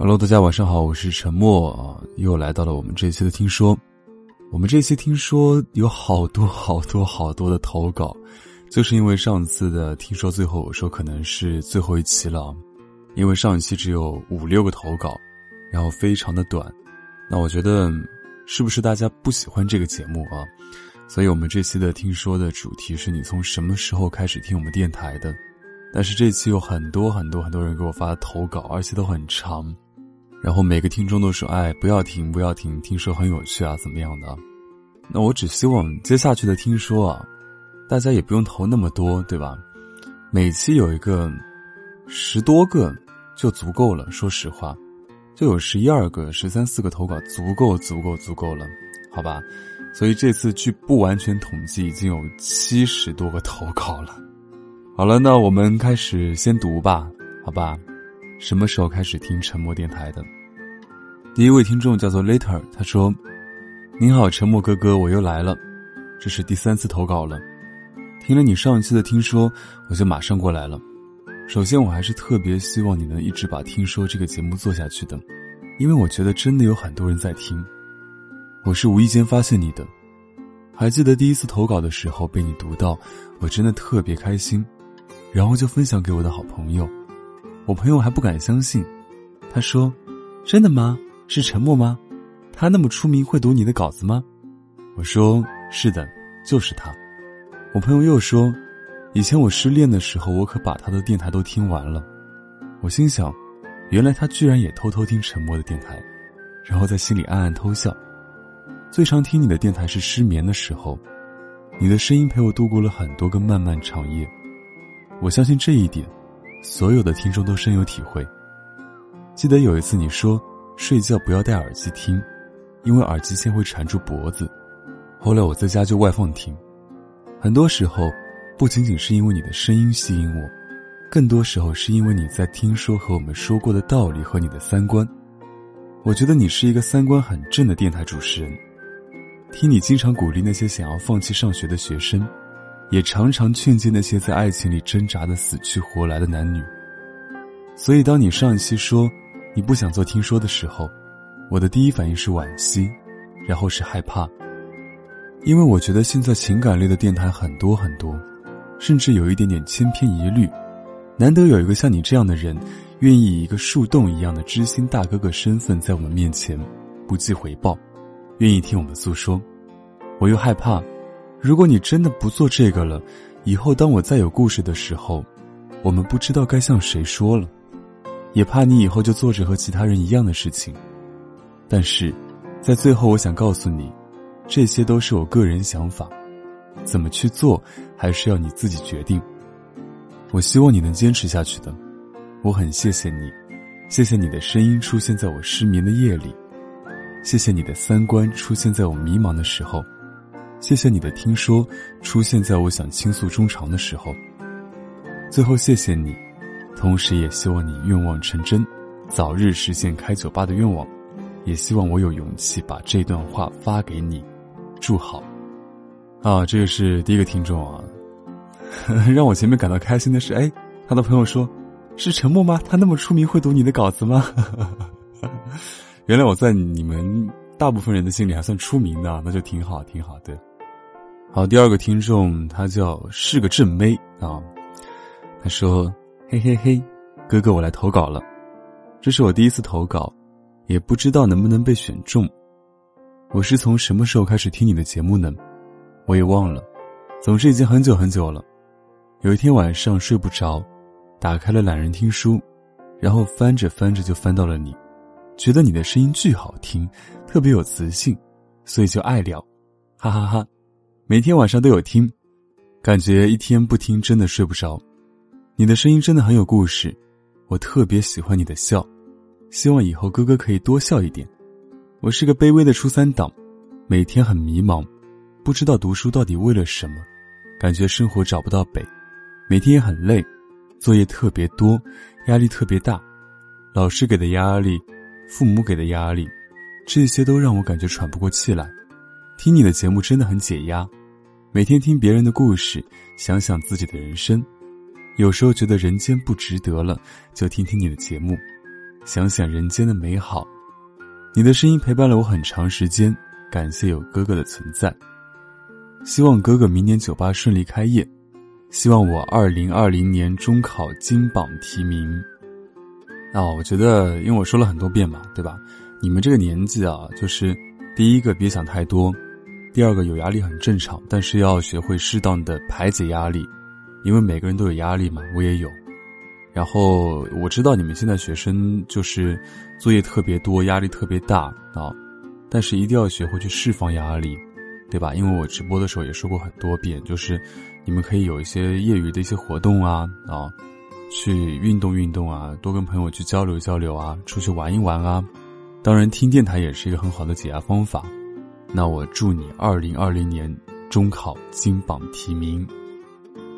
Hello，大家晚上好，我是陈默，又来到了我们这一期的听说。我们这期听说有好多好多好多的投稿，就是因为上次的听说最后我说可能是最后一期了，因为上一期只有五六个投稿，然后非常的短。那我觉得是不是大家不喜欢这个节目啊？所以我们这期的听说的主题是你从什么时候开始听我们电台的？但是这期有很多很多很多人给我发投稿，而且都很长。然后每个听众都说：“哎，不要停，不要停，听说很有趣啊，怎么样的？”那我只希望接下去的听说啊，大家也不用投那么多，对吧？每期有一个十多个就足够了。说实话，就有十一二个、十三四个投稿足够，足够，足够了，好吧？所以这次据不完全统计，已经有七十多个投稿了。好了，那我们开始先读吧，好吧？什么时候开始听沉默电台的？第一位听众叫做 Later，他说：“您好，沉默哥哥，我又来了，这是第三次投稿了。听了你上一期的听说，我就马上过来了。首先，我还是特别希望你能一直把听说这个节目做下去的，因为我觉得真的有很多人在听。我是无意间发现你的，还记得第一次投稿的时候被你读到，我真的特别开心，然后就分享给我的好朋友。”我朋友还不敢相信，他说：“真的吗？是沉默吗？他那么出名，会读你的稿子吗？”我说：“是的，就是他。”我朋友又说：“以前我失恋的时候，我可把他的电台都听完了。”我心想，原来他居然也偷偷听沉默的电台，然后在心里暗暗偷笑。最常听你的电台是失眠的时候，你的声音陪我度过了很多个漫漫长夜。我相信这一点。所有的听众都深有体会。记得有一次你说睡觉不要戴耳机听，因为耳机线会缠住脖子。后来我在家就外放听。很多时候，不仅仅是因为你的声音吸引我，更多时候是因为你在听说和我们说过的道理和你的三观。我觉得你是一个三观很正的电台主持人。听你经常鼓励那些想要放弃上学的学生。也常常劝诫那些在爱情里挣扎的死去活来的男女。所以，当你上一期说你不想做听说的时候，我的第一反应是惋惜，然后是害怕，因为我觉得现在情感类的电台很多很多，甚至有一点点千篇一律。难得有一个像你这样的人，愿意以一个树洞一样的知心大哥哥身份在我们面前，不计回报，愿意听我们诉说，我又害怕。如果你真的不做这个了，以后当我再有故事的时候，我们不知道该向谁说了，也怕你以后就做着和其他人一样的事情。但是，在最后，我想告诉你，这些都是我个人想法，怎么去做还是要你自己决定。我希望你能坚持下去的，我很谢谢你，谢谢你的声音出现在我失眠的夜里，谢谢你的三观出现在我迷茫的时候。谢谢你的听说出现在我想倾诉衷肠的时候。最后谢谢你，同时也希望你愿望成真，早日实现开酒吧的愿望。也希望我有勇气把这段话发给你，祝好。啊，这个是第一个听众啊，让我前面感到开心的是，哎，他的朋友说，是沉默吗？他那么出名，会读你的稿子吗？原来我在你们大部分人的心里还算出名的，那就挺好，挺好的。好，第二个听众他叫是个正妹啊，他说：“嘿嘿嘿，哥哥我来投稿了，这是我第一次投稿，也不知道能不能被选中。我是从什么时候开始听你的节目呢？我也忘了，总之已经很久很久了。有一天晚上睡不着，打开了懒人听书，然后翻着翻着就翻到了你，觉得你的声音巨好听，特别有磁性，所以就爱聊，哈哈哈。”每天晚上都有听，感觉一天不听真的睡不着。你的声音真的很有故事，我特别喜欢你的笑，希望以后哥哥可以多笑一点。我是个卑微的初三党，每天很迷茫，不知道读书到底为了什么，感觉生活找不到北，每天也很累，作业特别多，压力特别大，老师给的压力，父母给的压力，这些都让我感觉喘不过气来。听你的节目真的很解压，每天听别人的故事，想想自己的人生，有时候觉得人间不值得了，就听听你的节目，想想人间的美好。你的声音陪伴了我很长时间，感谢有哥哥的存在。希望哥哥明年酒吧顺利开业，希望我二零二零年中考金榜题名。哦，我觉得，因为我说了很多遍嘛，对吧？你们这个年纪啊，就是第一个别想太多，第二个有压力很正常，但是要学会适当的排解压力，因为每个人都有压力嘛，我也有。然后我知道你们现在学生就是作业特别多，压力特别大啊，但是一定要学会去释放压力，对吧？因为我直播的时候也说过很多遍，就是你们可以有一些业余的一些活动啊啊，去运动运动啊，多跟朋友去交流交流啊，出去玩一玩啊。当然，听电台也是一个很好的解压方法。那我祝你二零二零年中考金榜题名。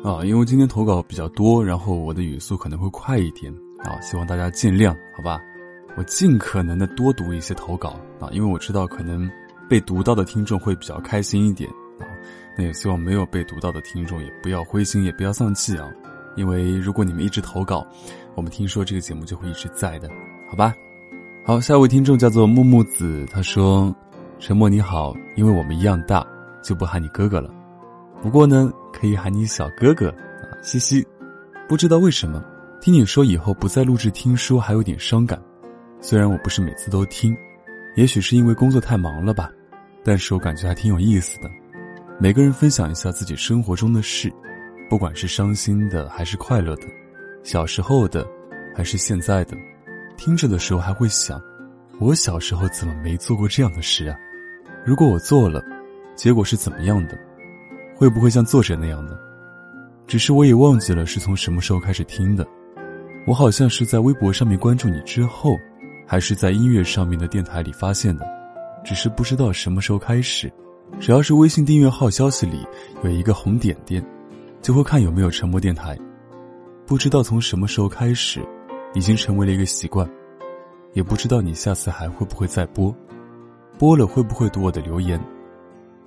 啊，因为今天投稿比较多，然后我的语速可能会快一点啊，希望大家见谅，好吧？我尽可能的多读一些投稿啊，因为我知道可能被读到的听众会比较开心一点啊。那也希望没有被读到的听众也不要灰心，也不要丧气啊，因为如果你们一直投稿，我们听说这个节目就会一直在的，好吧？好，下一位听众叫做木木子，他说：“沉默你好，因为我们一样大，就不喊你哥哥了。”不过呢，可以喊你小哥哥啊，嘻嘻。不知道为什么，听你说以后不再录制听说，还有点伤感。虽然我不是每次都听，也许是因为工作太忙了吧，但是我感觉还挺有意思的。每个人分享一下自己生活中的事，不管是伤心的还是快乐的，小时候的还是现在的，听着的时候还会想，我小时候怎么没做过这样的事啊？如果我做了，结果是怎么样的？会不会像作者那样的？只是我也忘记了是从什么时候开始听的。我好像是在微博上面关注你之后，还是在音乐上面的电台里发现的。只是不知道什么时候开始，只要是微信订阅号消息里有一个红点点，就会看有没有沉默电台。不知道从什么时候开始，已经成为了一个习惯。也不知道你下次还会不会再播，播了会不会读我的留言。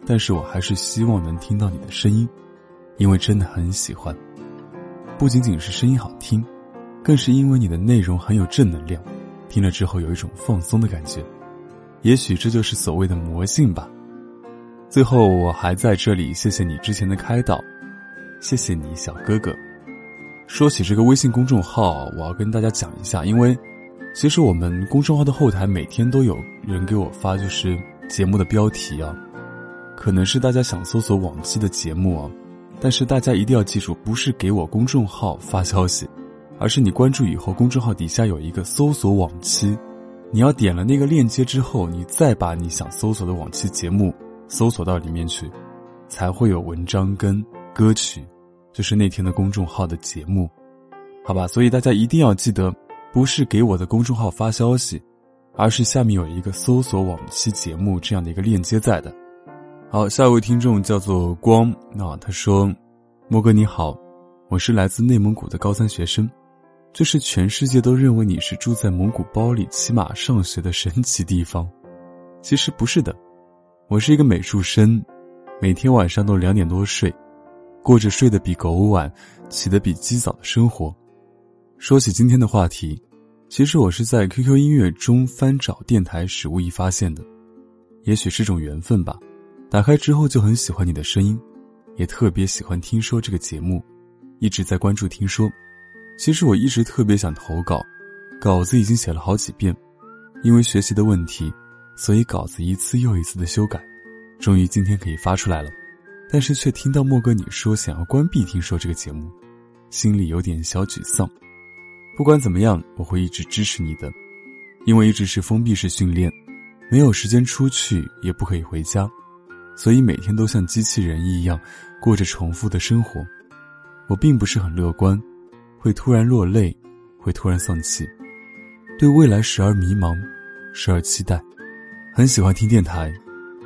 但是我还是希望能听到你的声音，因为真的很喜欢。不仅仅是声音好听，更是因为你的内容很有正能量，听了之后有一种放松的感觉。也许这就是所谓的魔性吧。最后，我还在这里谢谢你之前的开导，谢谢你小哥哥。说起这个微信公众号，我要跟大家讲一下，因为其实我们公众号的后台每天都有人给我发，就是节目的标题啊。可能是大家想搜索往期的节目啊，但是大家一定要记住，不是给我公众号发消息，而是你关注以后，公众号底下有一个搜索往期，你要点了那个链接之后，你再把你想搜索的往期节目搜索到里面去，才会有文章跟歌曲，就是那天的公众号的节目，好吧？所以大家一定要记得，不是给我的公众号发消息，而是下面有一个搜索往期节目这样的一个链接在的。好，下一位听众叫做光啊，他说：“莫哥你好，我是来自内蒙古的高三学生，这是全世界都认为你是住在蒙古包里骑马上学的神奇地方。其实不是的，我是一个美术生，每天晚上都两点多睡，过着睡得比狗晚、起得比鸡早的生活。说起今天的话题，其实我是在 QQ 音乐中翻找电台时无意发现的，也许是种缘分吧。”打开之后就很喜欢你的声音，也特别喜欢听说这个节目，一直在关注听说。其实我一直特别想投稿，稿子已经写了好几遍，因为学习的问题，所以稿子一次又一次的修改，终于今天可以发出来了。但是却听到莫哥你说想要关闭听说这个节目，心里有点小沮丧。不管怎么样，我会一直支持你的，因为一直是封闭式训练，没有时间出去，也不可以回家。所以每天都像机器人一样过着重复的生活，我并不是很乐观，会突然落泪，会突然丧气，对未来时而迷茫，时而期待。很喜欢听电台，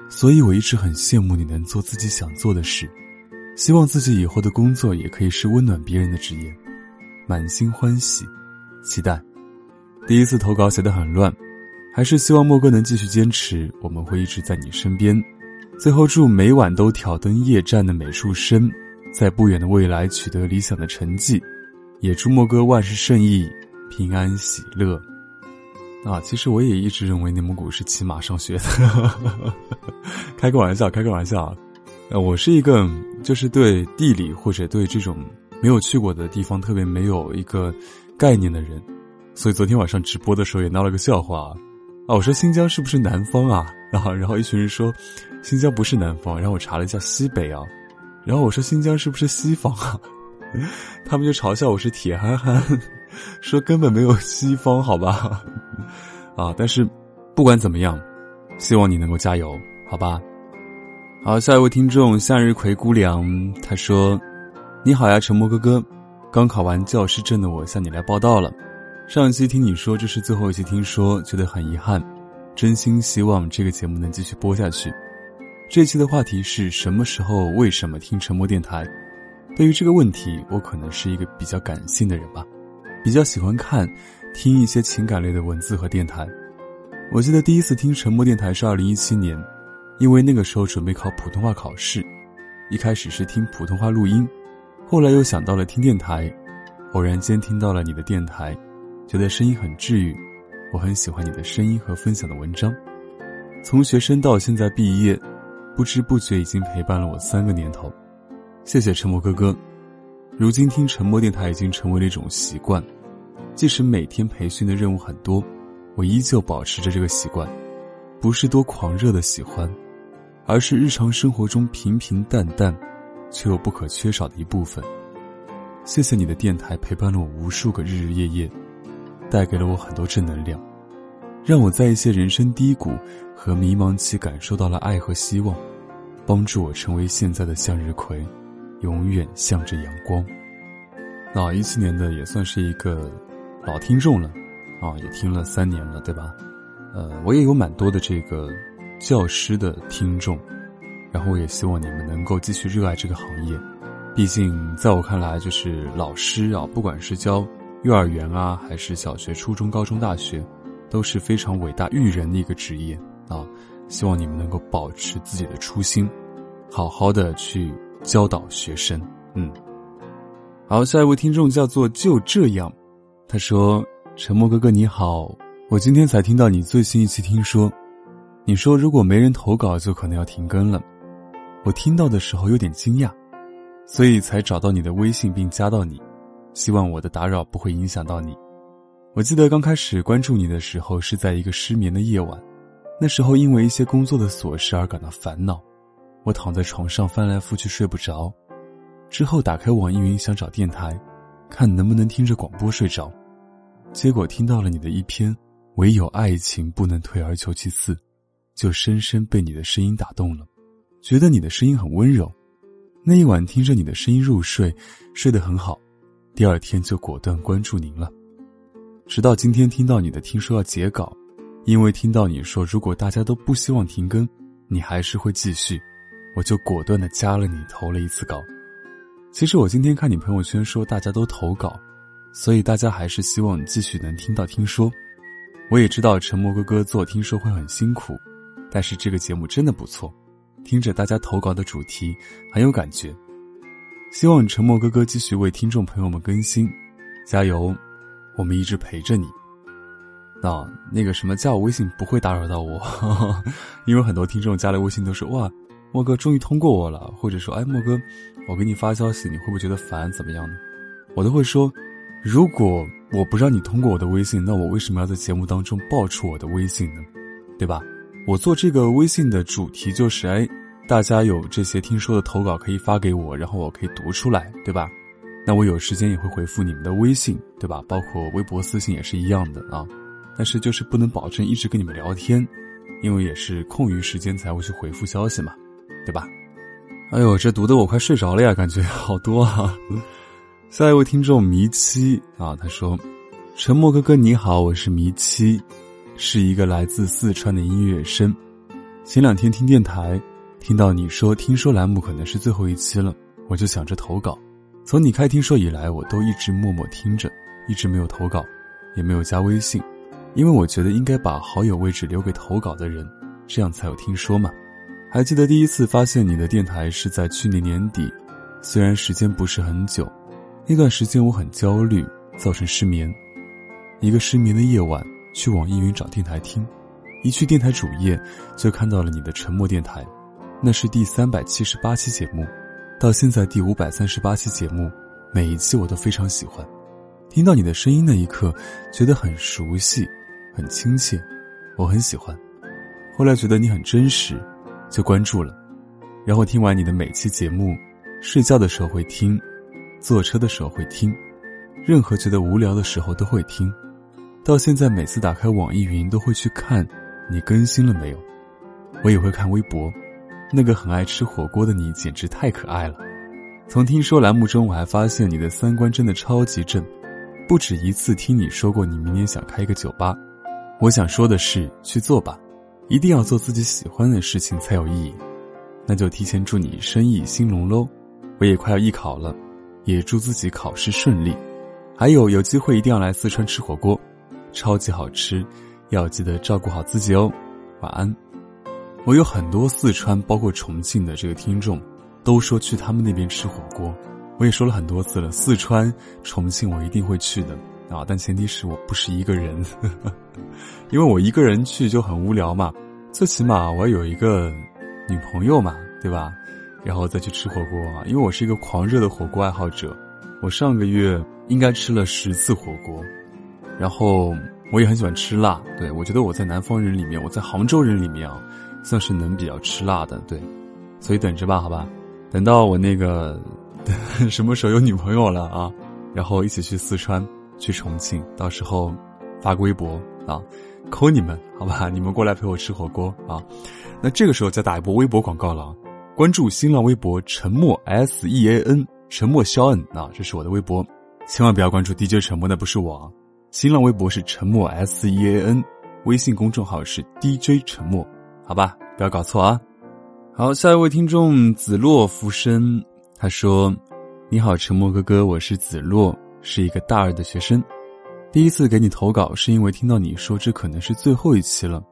所以我一直很羡慕你能做自己想做的事，希望自己以后的工作也可以是温暖别人的职业，满心欢喜，期待。第一次投稿写得很乱，还是希望莫哥能继续坚持，我们会一直在你身边。最后，祝每晚都挑灯夜战的美术生，在不远的未来取得理想的成绩，也祝莫哥万事胜意、平安喜乐。啊，其实我也一直认为内蒙古是骑马上学的，开个玩笑，开个玩笑。呃，我是一个就是对地理或者对这种没有去过的地方特别没有一个概念的人，所以昨天晚上直播的时候也闹了个笑话啊，我说新疆是不是南方啊？然后然后一群人说新疆不是南方，然后我查了一下西北啊，然后我说新疆是不是西方啊？他们就嘲笑我是铁憨憨，说根本没有西方，好吧？啊，但是不管怎么样，希望你能够加油，好吧？好，下一位听众向日葵姑娘，她说：“你好呀，沉默哥哥，刚考完教师证的我向你来报道了。上一期听你说这是最后一期，听说觉得很遗憾，真心希望这个节目能继续播下去。这期的话题是什么时候为什么听沉默电台？对于这个问题，我可能是一个比较感性的人吧，比较喜欢看、听一些情感类的文字和电台。我记得第一次听沉默电台是二零一七年。”因为那个时候准备考普通话考试，一开始是听普通话录音，后来又想到了听电台，偶然间听到了你的电台，觉得声音很治愈，我很喜欢你的声音和分享的文章。从学生到现在毕业，不知不觉已经陪伴了我三个年头。谢谢沉默哥哥，如今听沉默电台已经成为了一种习惯，即使每天培训的任务很多，我依旧保持着这个习惯，不是多狂热的喜欢。而是日常生活中平平淡淡，却又不可缺少的一部分。谢谢你的电台陪伴了我无数个日日夜夜，带给了我很多正能量，让我在一些人生低谷和迷茫期感受到了爱和希望，帮助我成为现在的向日葵，永远向着阳光。那一七年的也算是一个老听众了，啊，也听了三年了，对吧？呃，我也有蛮多的这个。教师的听众，然后我也希望你们能够继续热爱这个行业。毕竟，在我看来，就是老师啊，不管是教幼儿园啊，还是小学、初中、高中、大学，都是非常伟大育人的一个职业啊。希望你们能够保持自己的初心，好好的去教导学生。嗯，好，下一位听众叫做就这样，他说：“沉默哥哥你好，我今天才听到你最新一期听说。”你说如果没人投稿，就可能要停更了。我听到的时候有点惊讶，所以才找到你的微信并加到你，希望我的打扰不会影响到你。我记得刚开始关注你的时候是在一个失眠的夜晚，那时候因为一些工作的琐事而感到烦恼，我躺在床上翻来覆去睡不着，之后打开网易云想找电台，看能不能听着广播睡着，结果听到了你的一篇《唯有爱情不能退而求其次》。就深深被你的声音打动了，觉得你的声音很温柔。那一晚听着你的声音入睡，睡得很好。第二天就果断关注您了，直到今天听到你的听说要截稿，因为听到你说如果大家都不希望停更，你还是会继续，我就果断的加了你，投了一次稿。其实我今天看你朋友圈说大家都投稿，所以大家还是希望继续能听到听说。我也知道沉默哥哥做听说会很辛苦。但是这个节目真的不错，听着大家投稿的主题很有感觉。希望沉默哥哥继续为听众朋友们更新，加油！我们一直陪着你。那那个什么加我微信不会打扰到我，因为很多听众加了微信都说哇，莫哥终于通过我了，或者说哎莫哥，我给你发消息你会不会觉得烦怎么样呢？我都会说，如果我不让你通过我的微信，那我为什么要在节目当中爆出我的微信呢？对吧？我做这个微信的主题就是，哎，大家有这些听说的投稿可以发给我，然后我可以读出来，对吧？那我有时间也会回复你们的微信，对吧？包括微博私信也是一样的啊。但是就是不能保证一直跟你们聊天，因为也是空余时间才会去回复消息嘛，对吧？哎呦，这读的我快睡着了呀，感觉好多啊。下一位听众迷七啊，他说：“沉默哥哥你好，我是迷七。”是一个来自四川的音乐生，前两天听电台，听到你说听说栏目可能是最后一期了，我就想着投稿。从你开听说以来，我都一直默默听着，一直没有投稿，也没有加微信，因为我觉得应该把好友位置留给投稿的人，这样才有听说嘛。还记得第一次发现你的电台是在去年年底，虽然时间不是很久，那段时间我很焦虑，造成失眠，一个失眠的夜晚。去网易云找电台听，一去电台主页就看到了你的沉默电台，那是第三百七十八期节目，到现在第五百三十八期节目，每一期我都非常喜欢。听到你的声音那一刻，觉得很熟悉，很亲切，我很喜欢。后来觉得你很真实，就关注了。然后听完你的每期节目，睡觉的时候会听，坐车的时候会听，任何觉得无聊的时候都会听。到现在每次打开网易云都会去看，你更新了没有？我也会看微博，那个很爱吃火锅的你简直太可爱了。从听说栏目中我还发现你的三观真的超级正。不止一次听你说过，你明年想开一个酒吧。我想说的是，去做吧，一定要做自己喜欢的事情才有意义。那就提前祝你生意兴隆喽！我也快要艺考了，也祝自己考试顺利。还有，有机会一定要来四川吃火锅，超级好吃，要记得照顾好自己哦。晚安。我有很多四川，包括重庆的这个听众，都说去他们那边吃火锅。我也说了很多次了，四川、重庆我一定会去的啊，但前提是我不是一个人，因为我一个人去就很无聊嘛，最起码我要有一个女朋友嘛，对吧？然后再去吃火锅啊，因为我是一个狂热的火锅爱好者，我上个月应该吃了十次火锅，然后我也很喜欢吃辣，对我觉得我在南方人里面，我在杭州人里面啊，算是能比较吃辣的，对，所以等着吧，好吧，等到我那个。什么时候有女朋友了啊？然后一起去四川，去重庆，到时候发个微博啊，扣你们好吧？你们过来陪我吃火锅啊！那这个时候再打一波微博广告了，关注新浪微博沉默 S E A N 沉默肖恩啊，这是我的微博，千万不要关注 DJ 沉默，那不是我。新浪微博是沉默 S E A N，微信公众号是 DJ 沉默，好吧？不要搞错啊！好，下一位听众子洛浮生。他说：“你好，沉默哥哥，我是子洛，是一个大二的学生。第一次给你投稿，是因为听到你说这可能是最后一期了。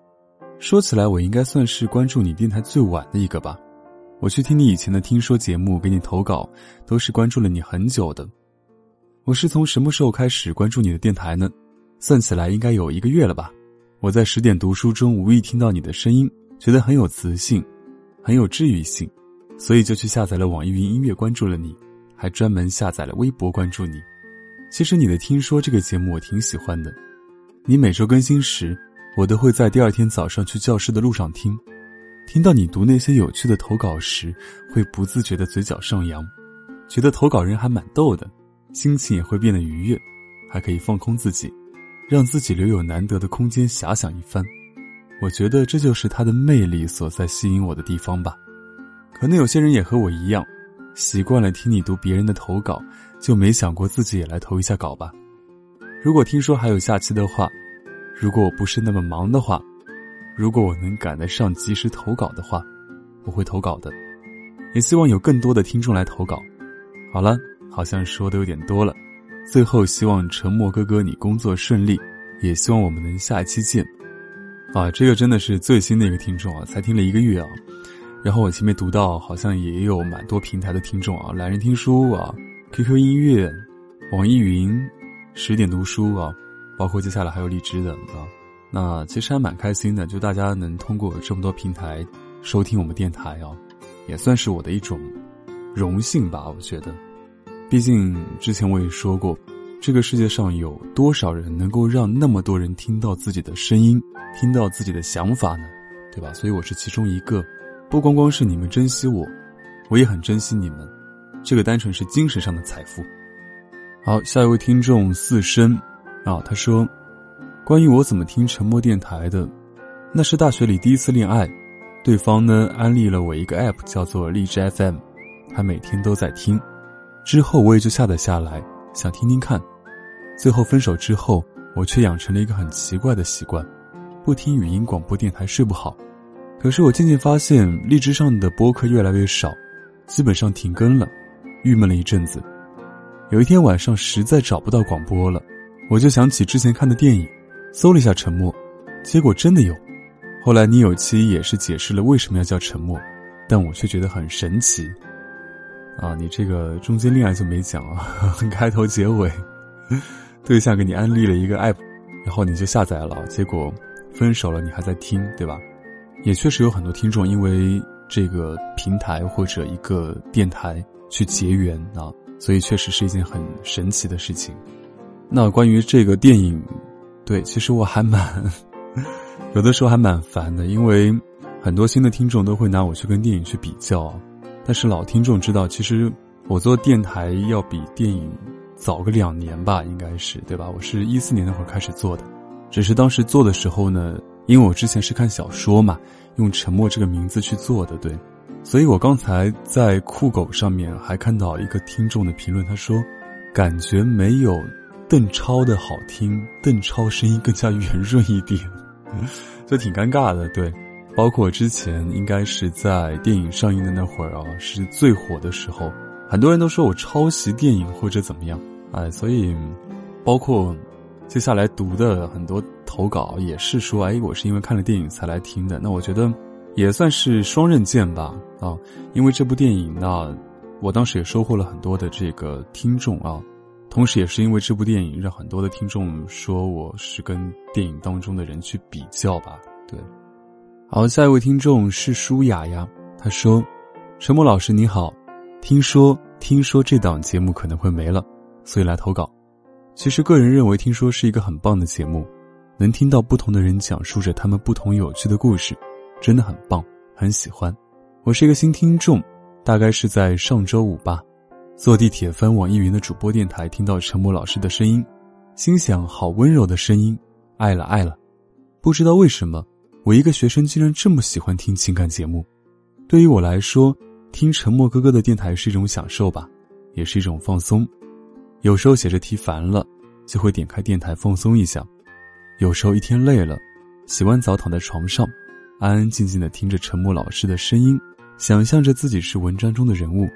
说起来，我应该算是关注你电台最晚的一个吧。我去听你以前的听说节目，给你投稿，都是关注了你很久的。我是从什么时候开始关注你的电台呢？算起来应该有一个月了吧。我在十点读书中无意听到你的声音，觉得很有磁性，很有治愈性。”所以就去下载了网易云音乐，关注了你，还专门下载了微博关注你。其实你的听说这个节目我挺喜欢的，你每周更新时，我都会在第二天早上去教室的路上听。听到你读那些有趣的投稿时，会不自觉的嘴角上扬，觉得投稿人还蛮逗的，心情也会变得愉悦，还可以放空自己，让自己留有难得的空间遐想一番。我觉得这就是他的魅力所在，吸引我的地方吧。可能有些人也和我一样，习惯了听你读别人的投稿，就没想过自己也来投一下稿吧。如果听说还有下期的话，如果我不是那么忙的话，如果我能赶得上及时投稿的话，我会投稿的。也希望有更多的听众来投稿。好了，好像说的有点多了，最后希望沉默哥哥你工作顺利，也希望我们能下期见。啊，这个真的是最新的一个听众啊，才听了一个月啊。然后我前面读到，好像也有蛮多平台的听众啊，懒人听书啊，QQ 音乐，网易云，十点读书啊，包括接下来还有荔枝的啊。那其实还蛮开心的，就大家能通过这么多平台收听我们电台啊，也算是我的一种荣幸吧。我觉得，毕竟之前我也说过，这个世界上有多少人能够让那么多人听到自己的声音，听到自己的想法呢？对吧？所以我是其中一个。不光光是你们珍惜我，我也很珍惜你们。这个单纯是精神上的财富。好，下一位听众四生啊，他说：“关于我怎么听沉默电台的，那是大学里第一次恋爱，对方呢安利了我一个 app 叫做荔枝 FM，他每天都在听，之后我也就下载下来想听听看。最后分手之后，我却养成了一个很奇怪的习惯，不听语音广播电台睡不好。”可是我渐渐发现，荔枝上的播客越来越少，基本上停更了，郁闷了一阵子。有一天晚上实在找不到广播了，我就想起之前看的电影，搜了一下《沉默》，结果真的有。后来你有期也是解释了为什么要叫沉默，但我却觉得很神奇。啊，你这个中间恋爱就没讲啊，开头结尾，对象给你安利了一个 app，然后你就下载了，结果分手了，你还在听，对吧？也确实有很多听众因为这个平台或者一个电台去结缘啊，所以确实是一件很神奇的事情。那关于这个电影，对，其实我还蛮 有的时候还蛮烦的，因为很多新的听众都会拿我去跟电影去比较，但是老听众知道，其实我做电台要比电影早个两年吧，应该是对吧？我是一四年那会儿开始做的，只是当时做的时候呢，因为我之前是看小说嘛，用“沉默”这个名字去做的，对，所以我刚才在酷狗上面还看到一个听众的评论，他说感觉没有。邓超的好听，邓超声音更加圆润一点，就挺尴尬的。对，包括之前应该是在电影上映的那会儿啊，是最火的时候，很多人都说我抄袭电影或者怎么样，哎，所以包括接下来读的很多投稿也是说，哎，我是因为看了电影才来听的。那我觉得也算是双刃剑吧，啊，因为这部电影，那我当时也收获了很多的这个听众啊。同时，也是因为这部电影，让很多的听众说我是跟电影当中的人去比较吧。对，好，下一位听众是舒雅雅，她说：“陈默老师你好，听说听说这档节目可能会没了，所以来投稿。其实个人认为，听说是一个很棒的节目，能听到不同的人讲述着他们不同有趣的故事，真的很棒，很喜欢。我是一个新听众，大概是在上周五吧。”坐地铁翻网易云的主播电台，听到陈默老师的声音，心想：好温柔的声音，爱了爱了。不知道为什么，我一个学生竟然这么喜欢听情感节目。对于我来说，听沉默哥哥的电台是一种享受吧，也是一种放松。有时候写着题烦了，就会点开电台放松一下；有时候一天累了，洗完澡躺在床上，安安静静的听着陈默老师的声音，想象着自己是文章中的人物。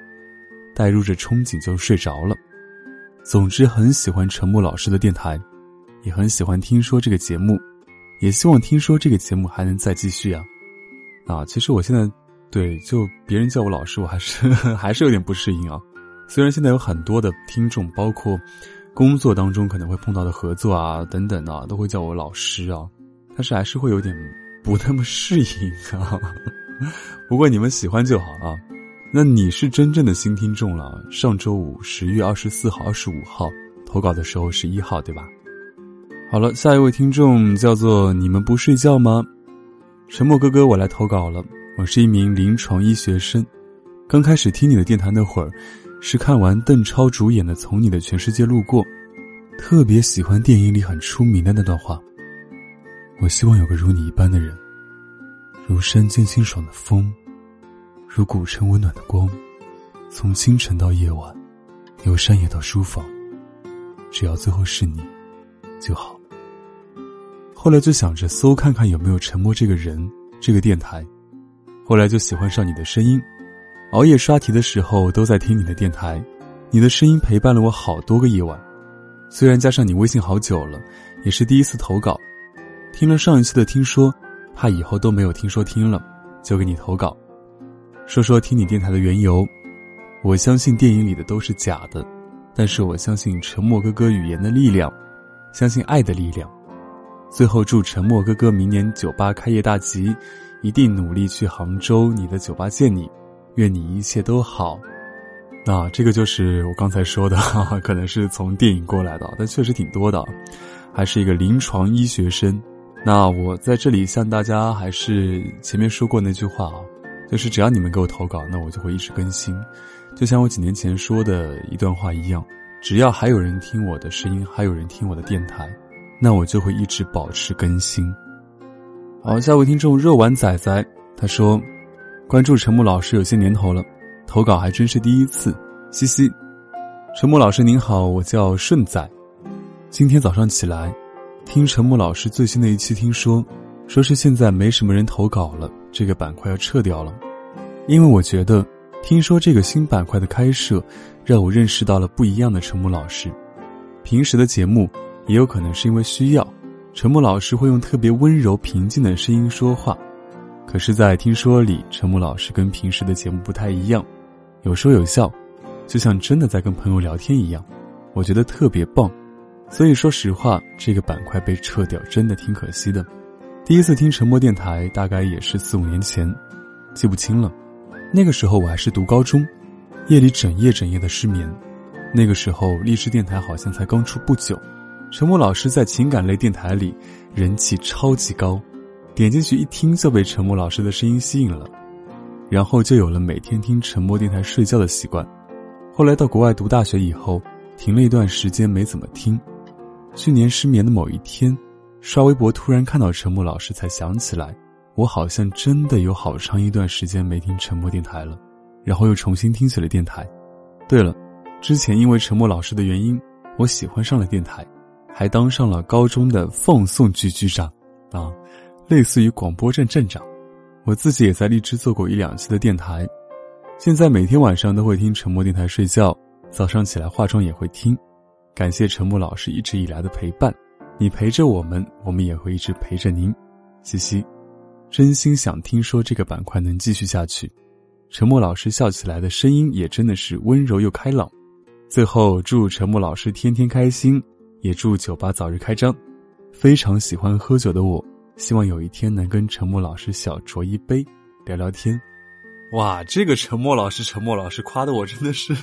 带入着憧憬就睡着了。总之，很喜欢陈默老师的电台，也很喜欢听说这个节目，也希望听说这个节目还能再继续啊！啊，其实我现在对就别人叫我老师，我还是 还是有点不适应啊。虽然现在有很多的听众，包括工作当中可能会碰到的合作啊等等啊，都会叫我老师啊，但是还是会有点不那么适应啊。不过你们喜欢就好啊。那你是真正的新听众了。上周五十月二十四号、二十五号投稿的时候是一号，对吧？好了，下一位听众叫做你们不睡觉吗？沉默哥哥，我来投稿了。我是一名临床医学生，刚开始听你的电台那会儿，是看完邓超主演的《从你的全世界路过》，特别喜欢电影里很出名的那段话。我希望有个如你一般的人，如山间清爽的风。如古城温暖的光，从清晨到夜晚，由山野到书房，只要最后是你，就好。后来就想着搜看看有没有沉默这个人，这个电台。后来就喜欢上你的声音，熬夜刷题的时候都在听你的电台，你的声音陪伴了我好多个夜晚。虽然加上你微信好久了，也是第一次投稿。听了上一期的听说，怕以后都没有听说听了，就给你投稿。说说听你电台的缘由，我相信电影里的都是假的，但是我相信沉默哥哥语言的力量，相信爱的力量。最后祝沉默哥哥明年酒吧开业大吉，一定努力去杭州你的酒吧见你，愿你一切都好。那这个就是我刚才说的，可能是从电影过来的，但确实挺多的，还是一个临床医学生。那我在这里向大家还是前面说过那句话啊。就是只要你们给我投稿，那我就会一直更新，就像我几年前说的一段话一样，只要还有人听我的声音，还有人听我的电台，那我就会一直保持更新。好，下位听众肉丸仔仔他说，关注陈木老师有些年头了，投稿还真是第一次，嘻嘻。陈木老师您好，我叫顺仔，今天早上起来，听陈木老师最新的一期，听说。说是现在没什么人投稿了，这个板块要撤掉了，因为我觉得，听说这个新板块的开设，让我认识到了不一样的陈木老师。平时的节目也有可能是因为需要，陈默老师会用特别温柔平静的声音说话，可是，在听说里，陈默老师跟平时的节目不太一样，有说有笑，就像真的在跟朋友聊天一样，我觉得特别棒。所以说实话，这个板块被撤掉真的挺可惜的。第一次听沉默电台大概也是四五年前，记不清了。那个时候我还是读高中，夜里整夜整夜的失眠。那个时候励志电台好像才刚出不久，陈默老师在情感类电台里人气超级高，点进去一听就被陈默老师的声音吸引了，然后就有了每天听沉默电台睡觉的习惯。后来到国外读大学以后，停了一段时间没怎么听。去年失眠的某一天，刷微博突然看到陈默老师，才想起来，我好像真的有好长一段时间没听沉默电台了，然后又重新听起了电台。对了，之前因为陈默老师的原因，我喜欢上了电台，还当上了高中的放送局局长，啊，类似于广播站站长。我自己也在荔枝做过一两期的电台，现在每天晚上都会听沉默电台睡觉，早上起来化妆也会听。感谢陈默老师一直以来的陪伴，你陪着我们，我们也会一直陪着您。嘻嘻，真心想听说这个板块能继续下去。陈默老师笑起来的声音也真的是温柔又开朗。最后祝陈默老师天天开心，也祝酒吧早日开张。非常喜欢喝酒的我，希望有一天能跟陈默老师小酌一杯，聊聊天。哇，这个陈默老师，陈默老师夸的我真的是。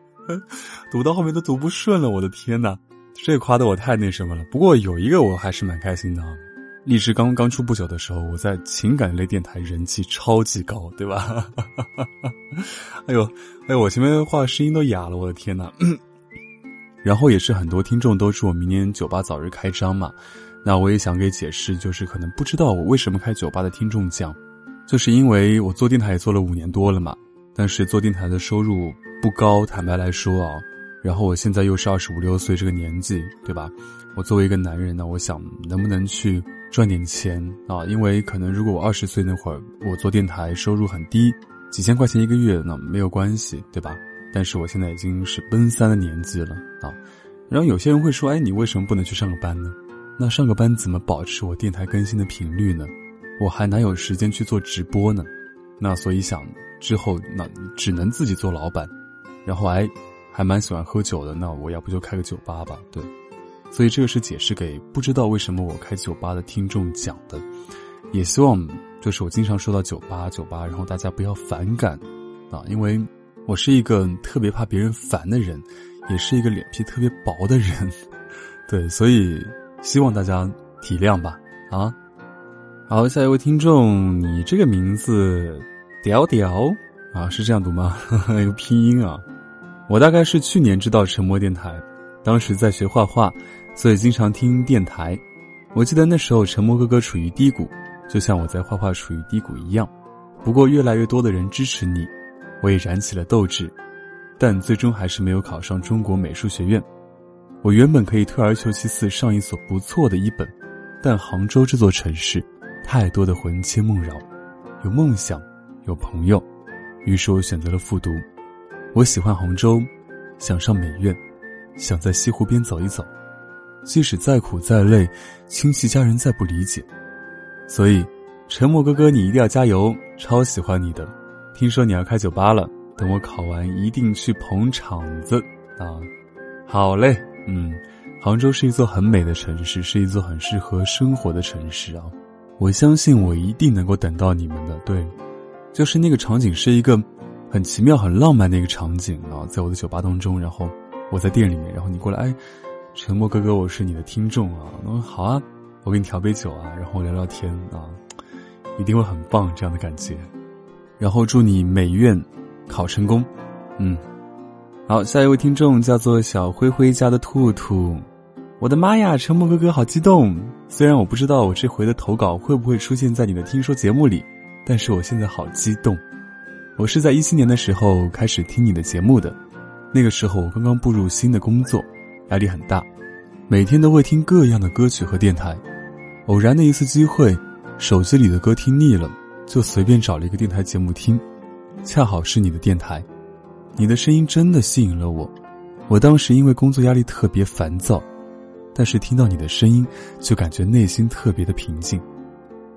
读到后面都读不顺了，我的天呐，这夸的我太那什么了。不过有一个我还是蛮开心的啊，励志刚刚出不久的时候，我在情感类电台人气超级高，对吧？哎呦，哎，我前面话声音都哑了，我的天呐。然后也是很多听众都祝我明年酒吧早日开张嘛，那我也想给解释，就是可能不知道我为什么开酒吧的听众讲，就是因为我做电台也做了五年多了嘛，但是做电台的收入。不高，坦白来说啊，然后我现在又是二十五六岁这个年纪，对吧？我作为一个男人呢，我想能不能去赚点钱啊？因为可能如果我二十岁那会儿，我做电台收入很低，几千块钱一个月，那没有关系，对吧？但是我现在已经是奔三的年纪了啊。然后有些人会说，哎，你为什么不能去上个班呢？那上个班怎么保持我电台更新的频率呢？我还哪有时间去做直播呢？那所以想之后那只能自己做老板。然后还还蛮喜欢喝酒的，那我要不就开个酒吧吧？对，所以这个是解释给不知道为什么我开酒吧的听众讲的，也希望就是我经常说到酒吧酒吧，然后大家不要反感啊，因为我是一个特别怕别人烦的人，也是一个脸皮特别薄的人，对，所以希望大家体谅吧啊。好，下一位听众，你这个名字屌屌啊，是这样读吗？有拼音啊。我大概是去年知道沉默电台，当时在学画画，所以经常听电台。我记得那时候沉默哥哥处于低谷，就像我在画画处于低谷一样。不过越来越多的人支持你，我也燃起了斗志，但最终还是没有考上中国美术学院。我原本可以退而求其次上一所不错的一本，但杭州这座城市，太多的魂牵梦绕，有梦想，有朋友，于是我选择了复读。我喜欢杭州，想上美院，想在西湖边走一走，即使再苦再累，亲戚家人再不理解，所以，沉默哥哥你一定要加油，超喜欢你的。听说你要开酒吧了，等我考完一定去捧场子啊！好嘞，嗯，杭州是一座很美的城市，是一座很适合生活的城市啊！我相信我一定能够等到你们的。对，就是那个场景是一个。很奇妙、很浪漫的一个场景啊，在我的酒吧当中，然后我在店里面，然后你过来，哎，沉默哥哥，我是你的听众啊，我说好啊，我给你调杯酒啊，然后聊聊天啊，一定会很棒这样的感觉，然后祝你美院考成功，嗯，好，下一位听众叫做小灰灰家的兔兔，我的妈呀，沉默哥哥好激动，虽然我不知道我这回的投稿会不会出现在你的听说节目里，但是我现在好激动。我是在一七年的时候开始听你的节目的，那个时候我刚刚步入新的工作，压力很大，每天都会听各样的歌曲和电台。偶然的一次机会，手机里的歌听腻了，就随便找了一个电台节目听，恰好是你的电台，你的声音真的吸引了我。我当时因为工作压力特别烦躁，但是听到你的声音，就感觉内心特别的平静。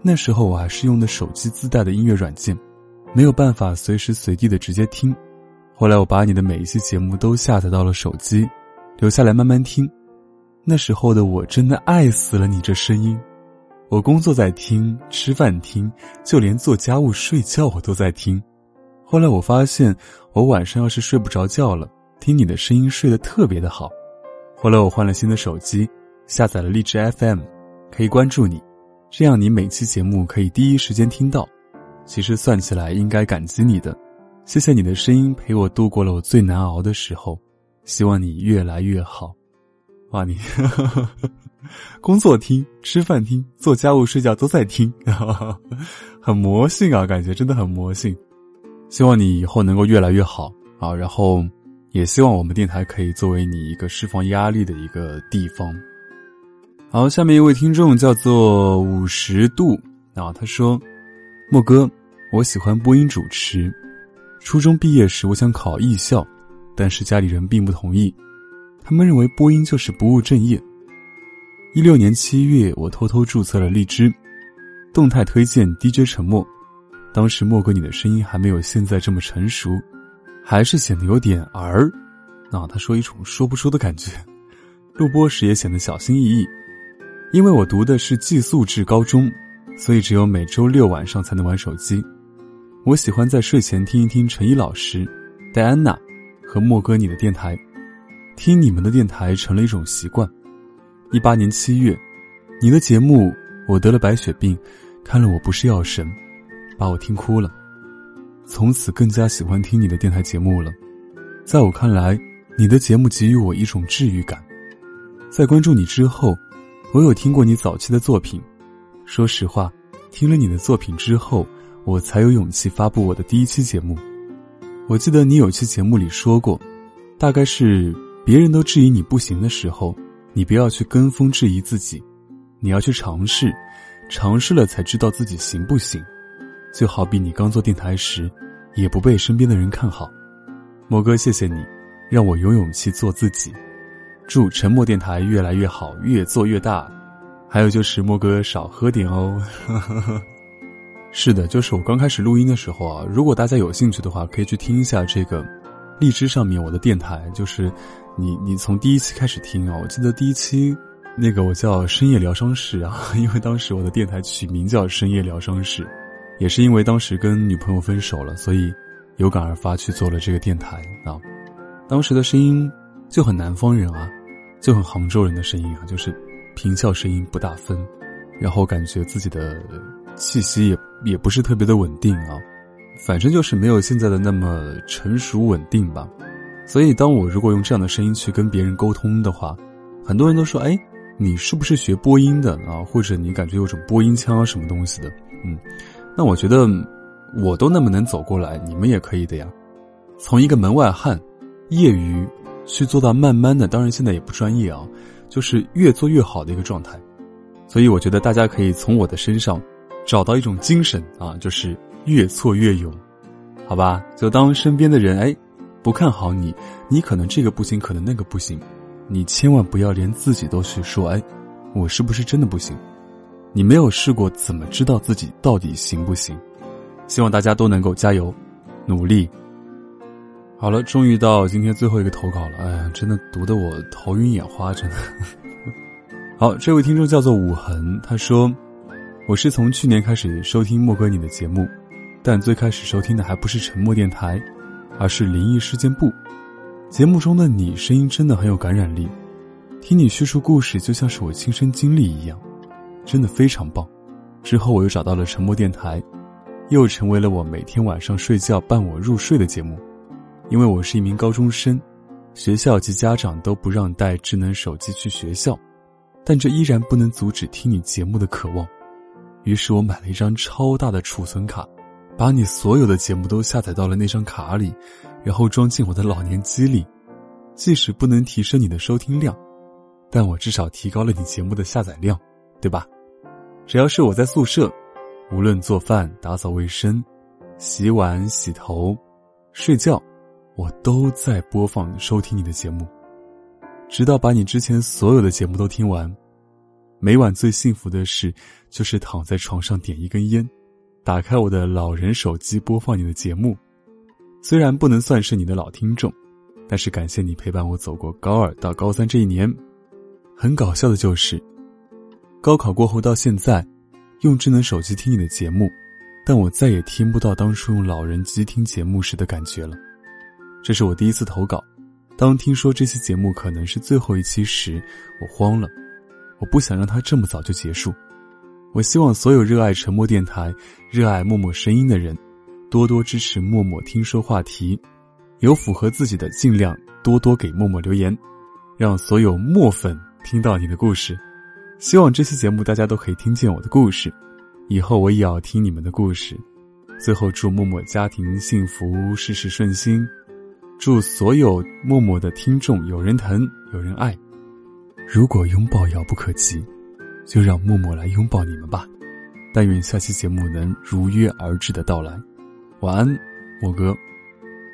那时候我还是用的手机自带的音乐软件。没有办法随时随地的直接听，后来我把你的每一期节目都下载到了手机，留下来慢慢听。那时候的我真的爱死了你这声音。我工作在听，吃饭听，就连做家务、睡觉我都在听。后来我发现，我晚上要是睡不着觉了，听你的声音睡得特别的好。后来我换了新的手机，下载了荔枝 FM，可以关注你，这样你每期节目可以第一时间听到。其实算起来应该感激你的，谢谢你的声音陪我度过了我最难熬的时候，希望你越来越好。哇，你 工作听、吃饭听、做家务、睡觉都在听，很魔性啊，感觉真的很魔性。希望你以后能够越来越好啊，然后也希望我们电台可以作为你一个释放压力的一个地方。好，下面一位听众叫做五十度啊，他说：“莫哥，我喜欢播音主持。初中毕业时，我想考艺校，但是家里人并不同意。”他们认为播音就是不务正业。一六年七月，我偷偷注册了荔枝，动态推荐 DJ 沉默。当时莫哥你的声音还没有现在这么成熟，还是显得有点儿。啊，他说一种说不出的感觉。录播时也显得小心翼翼。因为我读的是寄宿制高中，所以只有每周六晚上才能玩手机。我喜欢在睡前听一听陈一老师、戴安娜和莫哥你的电台。听你们的电台成了一种习惯。一八年七月，你的节目我得了白血病，看了我不是药神，把我听哭了。从此更加喜欢听你的电台节目了。在我看来，你的节目给予我一种治愈感。在关注你之后，我有听过你早期的作品。说实话，听了你的作品之后，我才有勇气发布我的第一期节目。我记得你有期节目里说过，大概是。别人都质疑你不行的时候，你不要去跟风质疑自己，你要去尝试，尝试了才知道自己行不行。就好比你刚做电台时，也不被身边的人看好。莫哥，谢谢你，让我有勇气做自己。祝沉默电台越来越好，越做越大。还有就是莫哥少喝点哦。是的，就是我刚开始录音的时候啊，如果大家有兴趣的话，可以去听一下这个荔枝上面我的电台，就是。你你从第一期开始听啊，我记得第一期，那个我叫深夜疗伤室啊，因为当时我的电台取名叫深夜疗伤室，也是因为当时跟女朋友分手了，所以有感而发去做了这个电台啊。当时的声音就很南方人啊，就很杭州人的声音啊，就是平翘声音不大分，然后感觉自己的气息也也不是特别的稳定啊，反正就是没有现在的那么成熟稳定吧。所以，当我如果用这样的声音去跟别人沟通的话，很多人都说：“哎，你是不是学播音的啊？或者你感觉有种播音腔啊，什么东西的？”嗯，那我觉得我都那么能走过来，你们也可以的呀。从一个门外汉、业余去做到慢慢的，当然现在也不专业啊，就是越做越好的一个状态。所以，我觉得大家可以从我的身上找到一种精神啊，就是越挫越勇，好吧？就当身边的人哎。不看好你，你可能这个不行，可能那个不行，你千万不要连自己都去说，哎，我是不是真的不行？你没有试过，怎么知道自己到底行不行？希望大家都能够加油，努力。好了，终于到今天最后一个投稿了，哎呀，真的读得我头晕眼花，真的。好，这位听众叫做武恒，他说，我是从去年开始收听莫哥你的节目，但最开始收听的还不是沉默电台。而是灵异事件簿，节目中的你声音真的很有感染力，听你叙述故事就像是我亲身经历一样，真的非常棒。之后我又找到了沉默电台，又成为了我每天晚上睡觉伴我入睡的节目。因为我是一名高中生，学校及家长都不让带智能手机去学校，但这依然不能阻止听你节目的渴望。于是我买了一张超大的储存卡。把你所有的节目都下载到了那张卡里，然后装进我的老年机里。即使不能提升你的收听量，但我至少提高了你节目的下载量，对吧？只要是我在宿舍，无论做饭、打扫卫生、洗碗、洗头、睡觉，我都在播放、收听你的节目，直到把你之前所有的节目都听完。每晚最幸福的事，就是躺在床上点一根烟。打开我的老人手机，播放你的节目。虽然不能算是你的老听众，但是感谢你陪伴我走过高二到高三这一年。很搞笑的就是，高考过后到现在，用智能手机听你的节目，但我再也听不到当初用老人机听节目时的感觉了。这是我第一次投稿，当听说这期节目可能是最后一期时，我慌了。我不想让它这么早就结束。我希望所有热爱沉默电台、热爱默默声音的人，多多支持默默听说话题。有符合自己的，尽量多多给默默留言，让所有默粉听到你的故事。希望这期节目大家都可以听见我的故事，以后我也要听你们的故事。最后祝默默家庭幸福，事事顺心。祝所有默默的听众有人疼，有人爱。如果拥抱遥不可及。就让默默来拥抱你们吧，但愿下期节目能如约而至的到来。晚安，莫哥。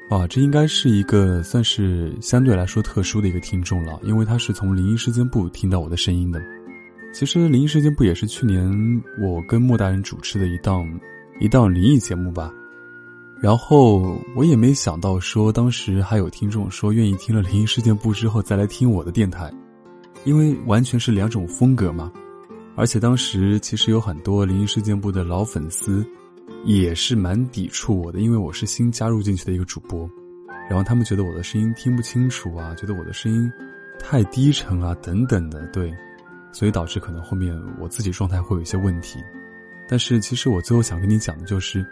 啊，这应该是一个算是相对来说特殊的一个听众了，因为他是从灵异事件部听到我的声音的。其实灵异事件部也是去年我跟莫大人主持的一档一档灵异节目吧。然后我也没想到说，当时还有听众说愿意听了灵异事件部之后再来听我的电台，因为完全是两种风格嘛。而且当时其实有很多灵异事件部的老粉丝，也是蛮抵触我的，因为我是新加入进去的一个主播，然后他们觉得我的声音听不清楚啊，觉得我的声音太低沉啊等等的，对，所以导致可能后面我自己状态会有一些问题。但是其实我最后想跟你讲的就是，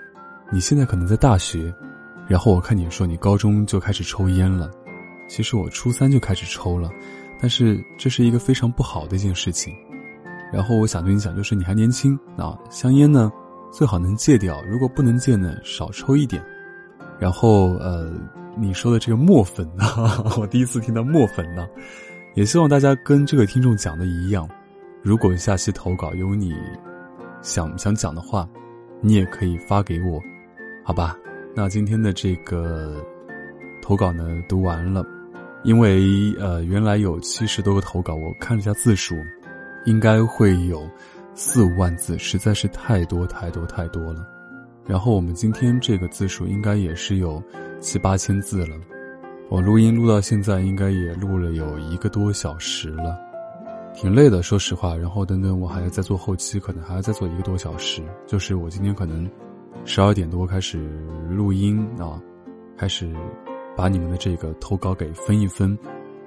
你现在可能在大学，然后我看你说你高中就开始抽烟了，其实我初三就开始抽了，但是这是一个非常不好的一件事情。然后我想对你讲，就是你还年轻啊，香烟呢，最好能戒掉。如果不能戒呢，少抽一点。然后呃，你说的这个墨粉呢，我第一次听到墨粉呢，也希望大家跟这个听众讲的一样，如果下期投稿有你 想想讲的话，你也可以发给我，好吧？那今天的这个投稿呢，读完了，因为呃，原来有七十多个投稿，我看了一下字数。应该会有四五万字，实在是太多太多太多了。然后我们今天这个字数应该也是有七八千字了。我录音录到现在，应该也录了有一个多小时了，挺累的，说实话。然后等等，我还要再做后期，可能还要再做一个多小时。就是我今天可能十二点多开始录音啊，开始把你们的这个投稿给分一分，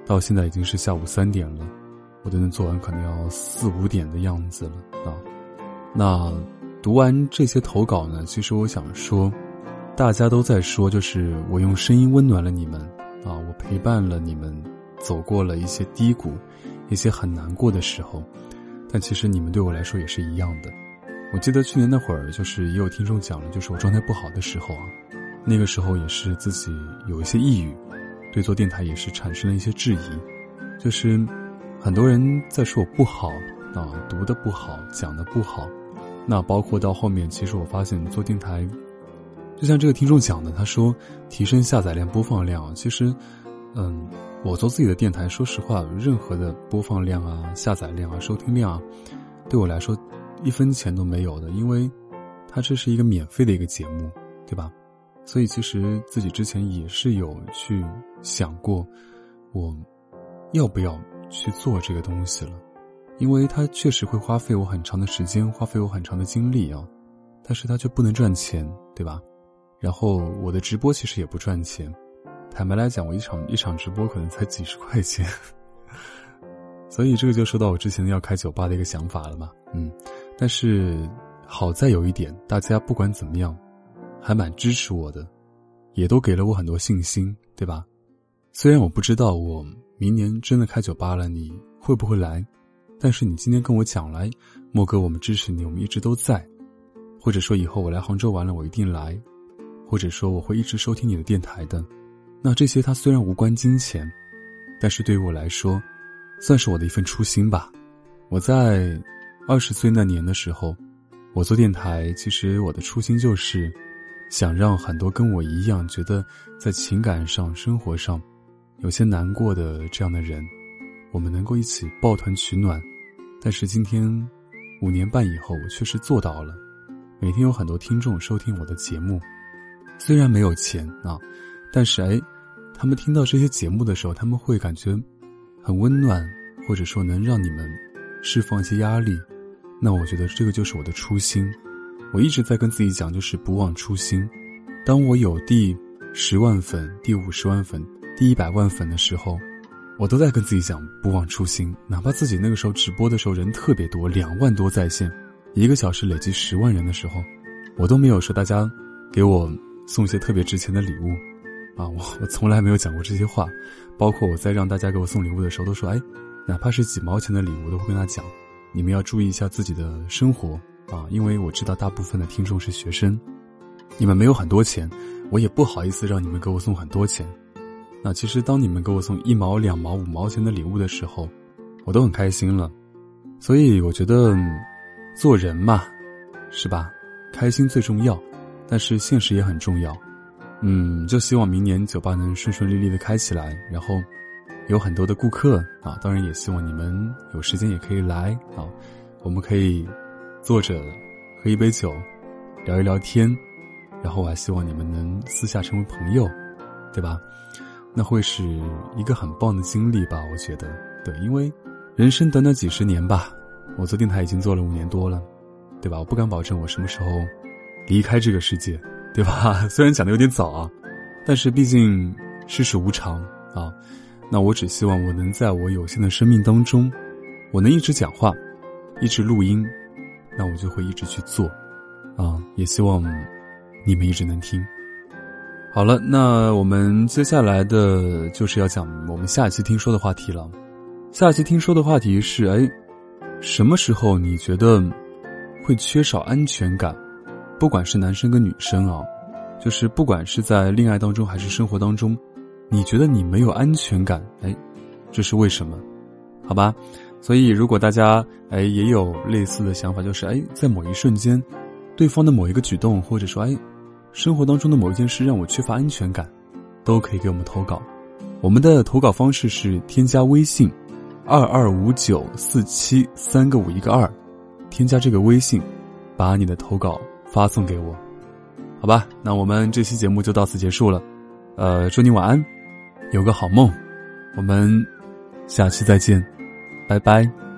到现在已经是下午三点了。我等等做完可能要四五点的样子了啊。那读完这些投稿呢，其实我想说，大家都在说，就是我用声音温暖了你们啊，我陪伴了你们走过了一些低谷，一些很难过的时候。但其实你们对我来说也是一样的。我记得去年那会儿，就是也有听众讲了，就是我状态不好的时候啊，那个时候也是自己有一些抑郁，对做电台也是产生了一些质疑，就是。很多人在说我不好啊，读的不好，讲的不好。那包括到后面，其实我发现做电台，就像这个听众讲的，他说提升下载量、播放量。其实，嗯，我做自己的电台，说实话，任何的播放量啊、下载量啊、收听量啊，对我来说一分钱都没有的，因为它这是一个免费的一个节目，对吧？所以其实自己之前也是有去想过，我要不要。去做这个东西了，因为它确实会花费我很长的时间，花费我很长的精力啊，但是它却不能赚钱，对吧？然后我的直播其实也不赚钱，坦白来讲，我一场一场直播可能才几十块钱，所以这个就说到我之前要开酒吧的一个想法了嘛，嗯，但是好在有一点，大家不管怎么样，还蛮支持我的，也都给了我很多信心，对吧？虽然我不知道我。明年真的开酒吧了，你会不会来？但是你今天跟我讲来，莫哥，我们支持你，我们一直都在。或者说以后我来杭州玩了，我一定来。或者说我会一直收听你的电台的。那这些它虽然无关金钱，但是对于我来说，算是我的一份初心吧。我在二十岁那年的时候，我做电台，其实我的初心就是想让很多跟我一样觉得在情感上、生活上。有些难过的这样的人，我们能够一起抱团取暖。但是今天五年半以后，我确实做到了。每天有很多听众收听我的节目，虽然没有钱啊，但是哎，他们听到这些节目的时候，他们会感觉很温暖，或者说能让你们释放一些压力，那我觉得这个就是我的初心。我一直在跟自己讲，就是不忘初心。当我有第十万粉、第五十万粉、第一百万粉的时候，我都在跟自己讲不忘初心。哪怕自己那个时候直播的时候人特别多，两万多在线，一个小时累计十万人的时候，我都没有说大家给我送一些特别值钱的礼物。啊，我我从来没有讲过这些话，包括我在让大家给我送礼物的时候，都说，哎，哪怕是几毛钱的礼物，都会跟他讲，你们要注意一下自己的生活啊，因为我知道大部分的听众是学生，你们没有很多钱，我也不好意思让你们给我送很多钱。那其实当你们给我送一毛、两毛、五毛钱的礼物的时候，我都很开心了。所以我觉得，做人嘛，是吧？开心最重要，但是现实也很重要。嗯，就希望明年酒吧能顺顺利利的开起来，然后有很多的顾客啊。当然，也希望你们有时间也可以来啊。我们可以坐着喝一杯酒，聊一聊天，然后我还希望你们能私下成为朋友，对吧？那会是一个很棒的经历吧？我觉得，对，因为人生短短几十年吧，我做电台已经做了五年多了，对吧？我不敢保证我什么时候离开这个世界。对吧？虽然讲的有点早啊，但是毕竟世事无常啊。那我只希望我能在我有限的生命当中，我能一直讲话，一直录音，那我就会一直去做啊。也希望你们一直能听。好了，那我们接下来的就是要讲我们下一期听说的话题了。下一期听说的话题是：哎，什么时候你觉得会缺少安全感？不管是男生跟女生啊，就是不管是在恋爱当中还是生活当中，你觉得你没有安全感，哎，这是为什么？好吧，所以如果大家哎也有类似的想法，就是哎在某一瞬间，对方的某一个举动，或者说哎生活当中的某一件事让我缺乏安全感，都可以给我们投稿。我们的投稿方式是添加微信二二五九四七三个五一个二，添加这个微信，把你的投稿。发送给我，好吧，那我们这期节目就到此结束了。呃，祝你晚安，有个好梦，我们下期再见，拜拜。